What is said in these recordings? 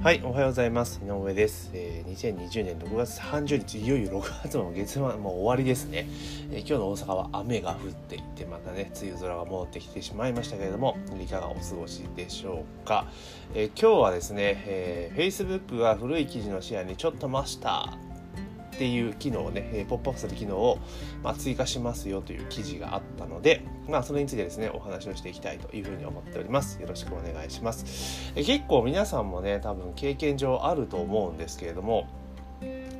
はい、おはようございます。井上です。えー、2020年6月30日、いよいよ6月も月末もう終わりですね、えー、今日の大阪は雨が降っていて、またね、梅雨空が戻ってきてしまいましたけれども、いかがお過ごしでしょうか。えー、今日はですね、えー、Facebook が古い記事のシェアにちょっと増したっていう機能をね、えー、ポップアップする機能を、まあ、追加しますよという記事があったので、まあ、それについてですね、お話をしていきたいというふうに思っております。よろしくお願いします。え、結構皆さんもね、多分経験上あると思うんですけれども、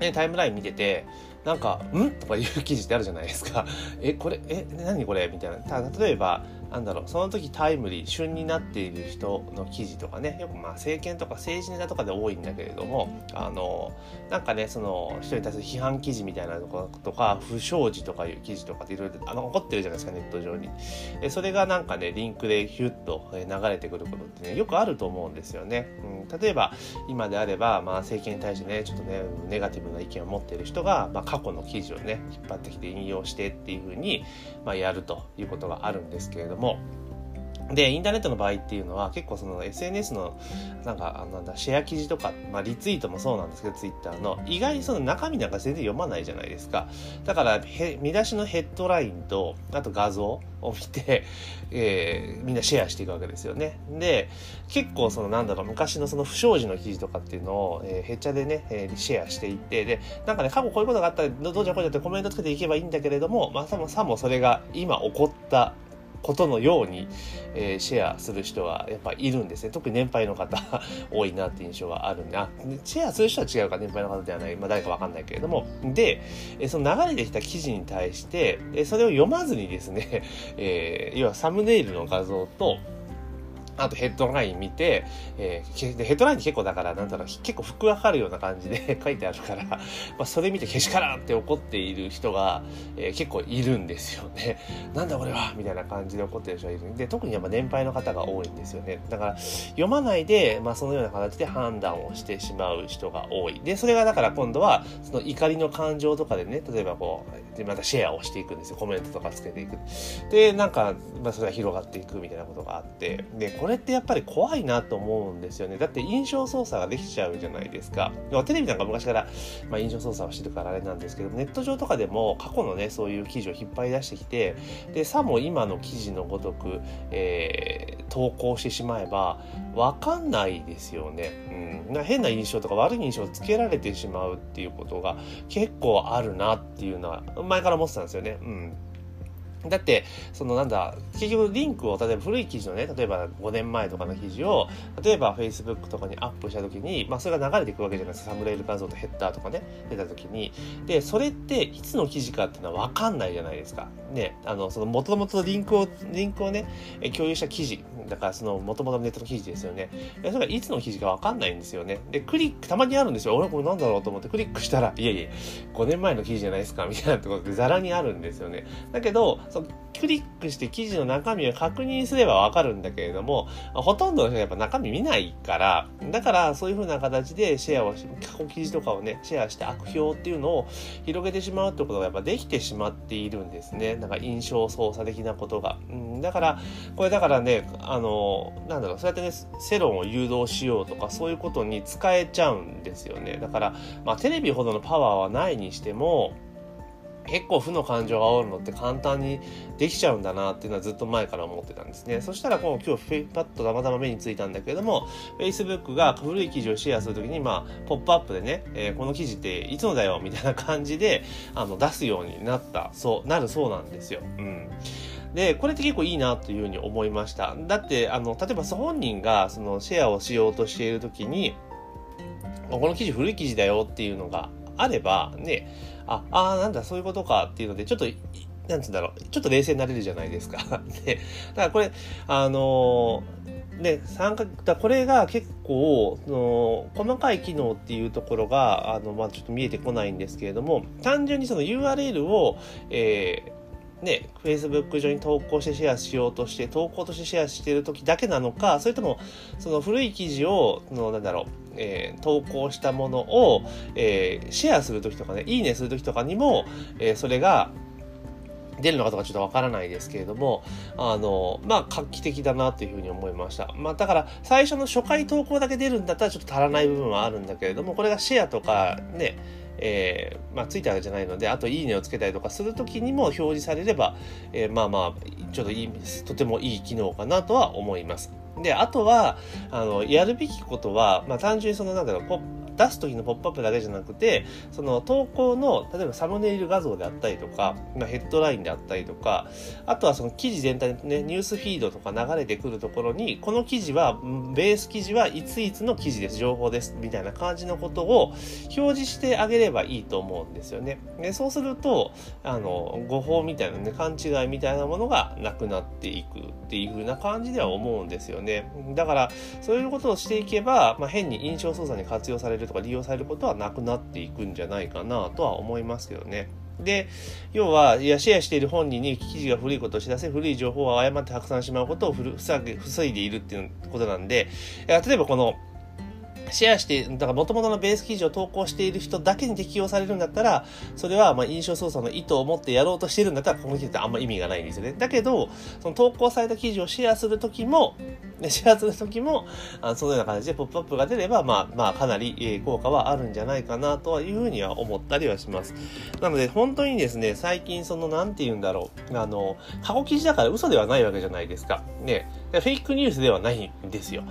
ね、タイムライン見てて、なんか「ん?」とかいう記事ってあるじゃないですか。えこれえ何これ？みたいなた例えばなんだろうその時タイムリー旬になっている人の記事とかねよくまあ政権とか政治ネタとかで多いんだけれどもあのなんかねその人に対する批判記事みたいなとことか不祥事とかいう記事とかっていろいろあの起こってるじゃないですかネット上に。えそれがなんかねリンクでヒュッと流れてくることってねよくあると思うんですよね、うん、例えば今であれば、まあ、政権に対してねちょっとねネガティブな意見を持っている人が、まあ、過去の記事をね引っ張ってきて引用してっていうふうに、まあ、やるということがあるんですけれどももで、インターネットの場合っていうのは結構その SNS のなんか、なんだ、シェア記事とか、まあリツイートもそうなんですけど、ツイッターの、意外にその中身なんか全然読まないじゃないですか。だから、見出しのヘッドラインと、あと画像を見て、えー、みんなシェアしていくわけですよね。で、結構そのなんだろう、昔のその不祥事の記事とかっていうのを、えー、へっちゃでね、えー、シェアしていって、で、なんかね、過去こういうことがあったら、どうじゃこうじゃってコメントつけていけばいいんだけれども、まあ、さもさもそれが今起こったことのように、えー、シェアする人はやっぱいるんですね。特に年配の方 多いなって印象はあるんで、あ、シェアする人は違うか、年配の方ではない、まあ誰かわかんないけれども、で、えその流れてきた記事に対して、えそれを読まずにですね、えー、要はサムネイルの画像と、あとヘッドライン見て、えー、でヘッドラインって結構だから、なんだろう、結構服がかるような感じで 書いてあるから、まあ、それ見てけしからんって怒っている人が、えー、結構いるんですよね。なんだこれはみたいな感じで怒ってる人がいるんで、特にやっぱ年配の方が多いんですよね。だから、読まないで、まあ、そのような形で判断をしてしまう人が多い。で、それがだから今度は、その怒りの感情とかでね、例えばこう、でまたシェアをしていくんですよ。コメントとかつけていく。で、なんか、まあ、それが広がっていくみたいなことがあって、で、これれってやっぱり怖いなと思うんですよね。だって印象操作ができちゃうじゃないですか。テレビなんか昔から、まあ、印象操作をしてるからあれなんですけど、ネット上とかでも過去のね、そういう記事を引っ張り出してきて、で、さも今の記事のごとく、えー、投稿してしまえば、わかんないですよね。うん。変な印象とか悪い印象をつけられてしまうっていうことが結構あるなっていうのは、前から思ってたんですよね。うん。だって、そのなんだ、結局リンクを、例えば古い記事のね、例えば5年前とかの記事を、例えば Facebook とかにアップした時に、まあそれが流れていくわけじゃないですか。サムレイル画像とヘッダーとかね、出た時に。で、それっていつの記事かっていうのはわかんないじゃないですか。ね、あの、その元々のリンクを、リンクをね、共有した記事。だからその元々のネットの記事ですよね。それがいつの記事かわかんないんですよね。で、クリック、たまにあるんですよ。俺これなんだろうと思ってクリックしたら、いやいや、5年前の記事じゃないですか、みたいなところでザラにあるんですよね。だけど、そクリックして記事の中身を確認すればわかるんだけれども、ほとんどの人はやっぱ中身見ないから、だからそういう風な形でシェアをし、過去記事とかをね、シェアして悪評っていうのを広げてしまうってことがやっぱできてしまっているんですね。なんか印象操作的なことが。うん、だから、これだからね、あの、なんだろう、そうやってね、世論を誘導しようとか、そういうことに使えちゃうんですよね。だから、まあテレビほどのパワーはないにしても、結構負の感情が煽るのって簡単にできちゃうんだなっていうのはずっと前から思ってたんですね。そしたら今日フェイパッとたまたま目についたんだけれども、Facebook が古い記事をシェアするときに、まあ、ポップアップでね、えー、この記事っていつのだよみたいな感じで、あの、出すようになった、そう、なるそうなんですよ。うん。で、これって結構いいなというふうに思いました。だって、あの、例えば本人がそのシェアをしようとしているときに、この記事古い記事だよっていうのがあれば、ね、あ、あなんだ、そういうことかっていうので、ちょっと、なんつうんだろう、ちょっと冷静になれるじゃないですか。で、だからこれ、あのー、ね、参加、だこれが結構、の細かい機能っていうところが、あの、まあ、ちょっと見えてこないんですけれども、単純にその URL を、えー、ね、Facebook 上に投稿してシェアしようとして、投稿としてシェアしている時だけなのか、それとも、その古い記事を、の、なんだろう、えー、投稿したものを、えー、シェアするときとかね、いいねするときとかにも、えー、それが、出るのかとかちょっとわからないですけれども、あの、まあ、画期的だなというふうに思いました。まあ、だから、最初の初回投稿だけ出るんだったらちょっと足らない部分はあるんだけれども、これがシェアとかね、えー、まあ、ツイッターじゃないので、あと、いいねをつけたりとかするときにも表示されれば、えー、まあまあ、ちょっといい、とてもいい機能かなとは思います。で、あとは、あの、やるべきことは、まあ、単純にその、なんだろう、出す時のポップアップだけじゃなくて、その投稿の、例えばサムネイル画像であったりとか、まあ、ヘッドラインであったりとか、あとはその記事全体でね、ニュースフィードとか流れてくるところに、この記事は、ベース記事はいついつの記事です、情報です、みたいな感じのことを表示してあげればいいと思うんですよね。でそうすると、あの、誤報みたいなね、勘違いみたいなものがなくなっていくっていう風な感じでは思うんですよね。だから、そういうことをしていけば、まあ、変に印象操作に活用されるとか利用されることはなくなっていくんじゃないかなとは思いますけどね。で、要は、いや、シェアしている本人に記事が古いことを知らせ、古い情報を誤って拡散しまうことを防いでいるっていうことなんで、例えばこの、シェアして、だから元々のベース記事を投稿している人だけに適用されるんだったら、それはまあ印象操作の意図を持ってやろうとしてるんだったら、この記事ってあんま意味がないんですよね。だけど、その投稿された記事をシェアするときも、シェアするときも、あそのような形でポップアップが出れば、まあ、まあ、かなり、効果はあるんじゃないかなというふうには思ったりはします。なので、本当にですね、最近その、なんて言うんだろう、あの、過去記事だから嘘ではないわけじゃないですか。ね、フェイクニュースではないんですよ。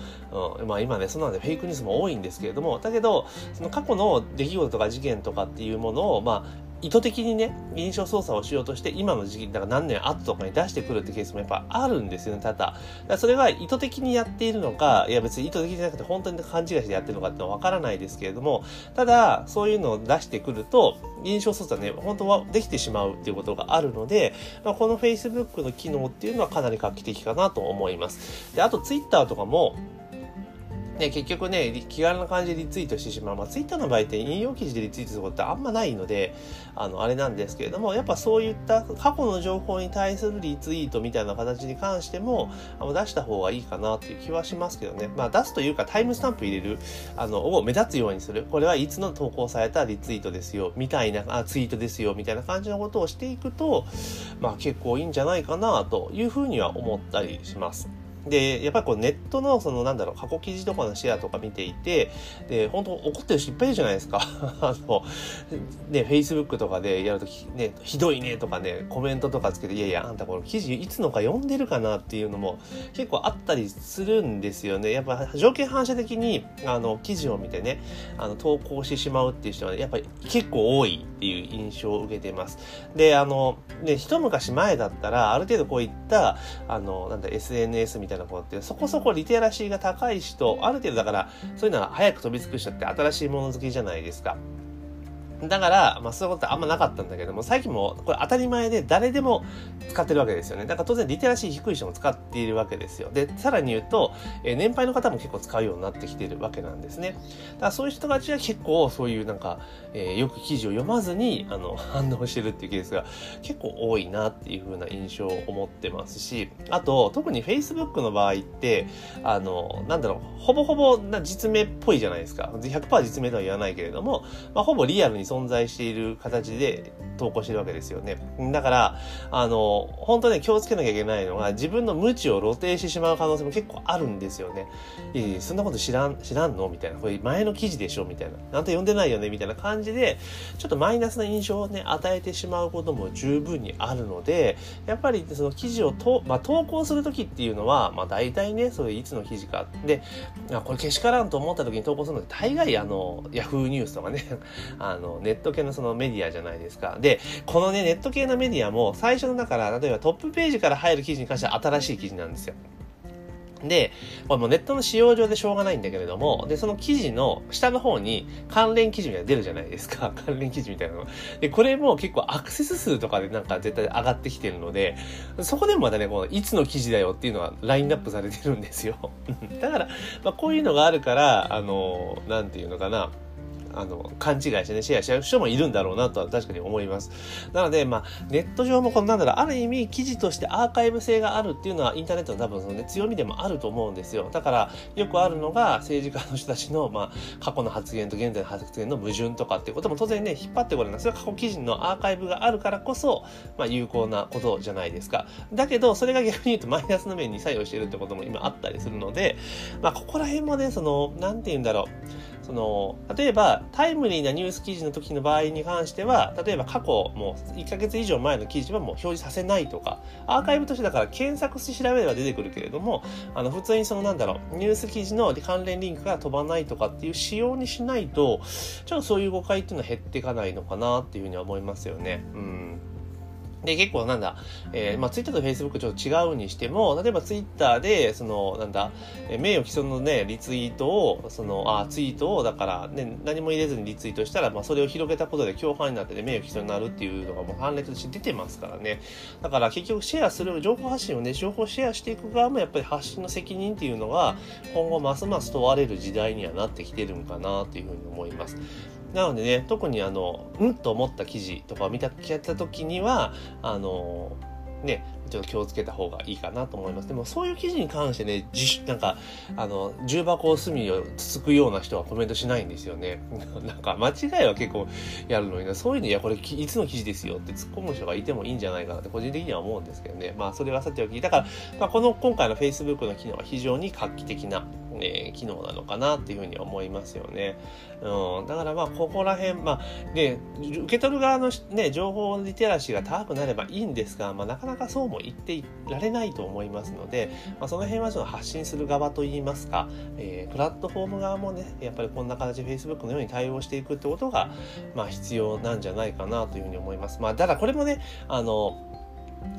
うん、まあ今ね、そんなのでフェイクニュースも多いんですけれども、だけど、その過去の出来事とか事件とかっていうものを、まあ、意図的にね、印象操作をしようとして、今の時期、だから何年後とかに出してくるってケースもやっぱあるんですよね、ただ。それが意図的にやっているのか、いや別に意図的じゃなくて本当に勘違いしてやってるのかってのはわからないですけれども、ただ、そういうのを出してくると、印象操作ね、本当はできてしまうっていうことがあるので、まあ、この Facebook の機能っていうのはかなり画期的かなと思います。で、あと Twitter とかも、ね、結局ね、気軽な感じでリツイートしてしまう。まあ、ツイッターの場合って引用記事でリツイートすることってあんまないので、あの、あれなんですけれども、やっぱそういった過去の情報に対するリツイートみたいな形に関しても、あの出した方がいいかなっていう気はしますけどね。まあ、出すというかタイムスタンプ入れる、あの、を目立つようにする。これはいつの投稿されたリツイートですよ、みたいな、あ、ツイートですよ、みたいな感じのことをしていくと、まあ、結構いいんじゃないかなというふうには思ったりします。で、やっぱりこうネットのそのなんだろう、過去記事とかのシェアとか見ていて、で、本当怒ってる人いっぱいいるじゃないですか。あの、ね、Facebook とかでやるとき、ね、ひどいねとかね、コメントとかつけて、いやいや、あんたこの記事いつのか読んでるかなっていうのも結構あったりするんですよね。やっぱ条件反射的に、あの、記事を見てね、あの、投稿してしまうっていう人は、ね、やっぱり結構多いっていう印象を受けてます。で、あの、ね、一昔前だったら、ある程度こういった、あの、なんだ、SNS みたいなこうってそこそこリテラシーが高い人、ある程度だからそういうのは早く飛びつく人って新しいもの好きじゃないですか。だから、まあそういうことってあんまなかったんだけども、最近もこれ当たり前で誰でも使ってるわけですよね。だから当然リテラシー低い人も使っているわけですよ。で、さらに言うと、え、年配の方も結構使うようになってきてるわけなんですね。だからそういう人たちは結構そういうなんか、えー、よく記事を読まずに、あの、反応してるっていうケースが結構多いなっていう風な印象を思ってますし、あと、特に Facebook の場合って、あの、なんだろう、ほぼほぼな実名っぽいじゃないですか。100%実名とは言わないけれども、まあほぼリアルに存在している形で投稿してるわけですよね。だから、あの、本当ね、気をつけなきゃいけないのが、自分の無知を露呈してしまう可能性も結構あるんですよね。いい、そんなこと知らん、知らんの？みたいな。これ前の記事でしょ？みたいな。あんた読んでないよね？みたいな感じで、ちょっとマイナスな印象をね、与えてしまうことも十分にあるので、やっぱりその記事をと、まあ、投稿するときっていうのは、まあ、大体ね、そういつの記事か。で、これけしからんと思った時に投稿するのって大概あの、ヤフーニュースとかね、あの、ネット系のそのメディアじゃないですか。で、このね、ネット系のメディアも最初のだから、例えばトップページから入る記事に関しては新しい記事なんですよ。で、これもネットの使用上でしょうがないんだけれども、で、その記事の下の方に関連記事みたいなの出るじゃないですか。関連記事みたいなの。で、これも結構アクセス数とかでなんか絶対上がってきてるので、そこでもまたね、このいつの記事だよっていうのはラインナップされてるんですよ。だから、まあこういうのがあるから、あの、なんていうのかな、あの、勘違いしてね、シェアしちゃう人もいるんだろうなとは確かに思います。なので、まあ、ネット上もこのなんだろう、ある意味記事としてアーカイブ性があるっていうのはインターネットの多分そのね、強みでもあると思うんですよ。だから、よくあるのが政治家の人たちの、まあ、過去の発言と現在の発言の矛盾とかっていうことも当然ね、引っ張ってこれない。それは過去記事のアーカイブがあるからこそ、まあ、有効なことじゃないですか。だけど、それが逆に言うとマイナスの面に作用してるってことも今あったりするので、まあ、ここら辺もね、その、なんて言うんだろう。その、例えば、タイムリーなニュース記事の時の場合に関しては、例えば過去、もう1ヶ月以上前の記事はもう表示させないとか、アーカイブとしてだから検索して調べれば出てくるけれども、あの、普通にそのなんだろう、ニュース記事の関連リンクが飛ばないとかっていう仕様にしないと、ちょっとそういう誤解っていうのは減っていかないのかなっていうふうには思いますよね。うん。で、結構なんだ、えー、まあ、ツイッターとフェイスブックちょっと違うにしても、例えばツイッターで、その、なんだ、えー、名誉毀損のね、リツイートを、その、あ、ツイートを、だから、ね、何も入れずにリツイートしたら、まあ、それを広げたことで共犯になってね、名誉毀損になるっていうのがもう判例として出てますからね。だから結局シェアする、情報発信をね、情報シェアしていく側もやっぱり発信の責任っていうのが、今後ますます問われる時代にはなってきてるんかなっていうふうに思います。なのでね、特にあの、うんと思った記事とかを見た、やった時には、あの、ね、ちょっと気をつけた方がいいかなと思います。でもそういう記事に関してね、自なんか、あの、重箱を隅をつつくような人はコメントしないんですよね。なんか間違いは結構やるのにな、そういうの、いや、これいつの記事ですよって突っ込む人がいてもいいんじゃないかなって個人的には思うんですけどね。まあそれはさておき、だから、まあ、この今回の Facebook の機能は非常に画期的な、え、機能なのかなっていうふうに思いますよね。うん、だからまあここら辺、まあね、受け取る側のね、情報リテラシーが高くなればいいんですが、まあなかなかそうも言っていられないと思いますので、まあ、その辺はその発信する側といいますか、えー、プラットフォーム側もね、やっぱりこんな形で Facebook のように対応していくってことが、まあ必要なんじゃないかなというふうに思います。まあただこれもね、あの、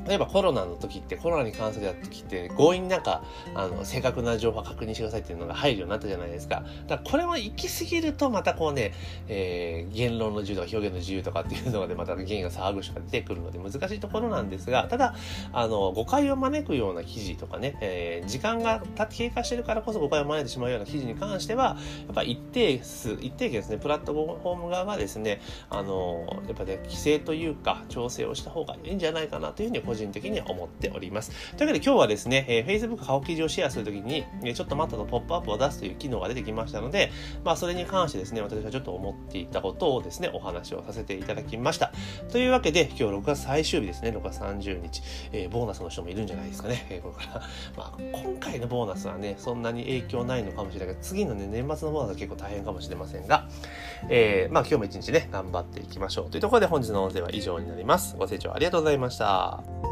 例えばコロナの時ってコロナに関するや時って強引になんかあの正確な情報を確認してくださいっていうのが入るようになったじゃないですか。だからこれも行き過ぎるとまたこうね、えー、言論の自由とか表現の自由とかっていうのがでまた原因が騒ぐ人が出てくるので難しいところなんですが、ただあの誤解を招くような記事とかね、えー、時間が経過してるからこそ誤解を招いてしまうような記事に関しては、やっぱ一定数、一定期ですね、プラットフォーム側がですね、あのやっぱね、規制というか調整をした方がいいんじゃないかなといううに個人的には思っております。というわけで今日はですね、えー、Facebook 顔記事をシェアするときに、ちょっと待ったとポップアップを出すという機能が出てきましたので、まあそれに関してですね、私はちょっと思っていたことをですね、お話をさせていただきました。というわけで、今日6月最終日ですね、6月30日、えー、ボーナスの人もいるんじゃないですかね、えー、これから。まあ今回のボーナスはね、そんなに影響ないのかもしれないけど、次のね、年末のボーナスは結構大変かもしれませんが、えー、まあ今日も一日ね、頑張っていきましょう。というところで本日の音声は以上になります。ご清聴ありがとうございました。 감사합니다.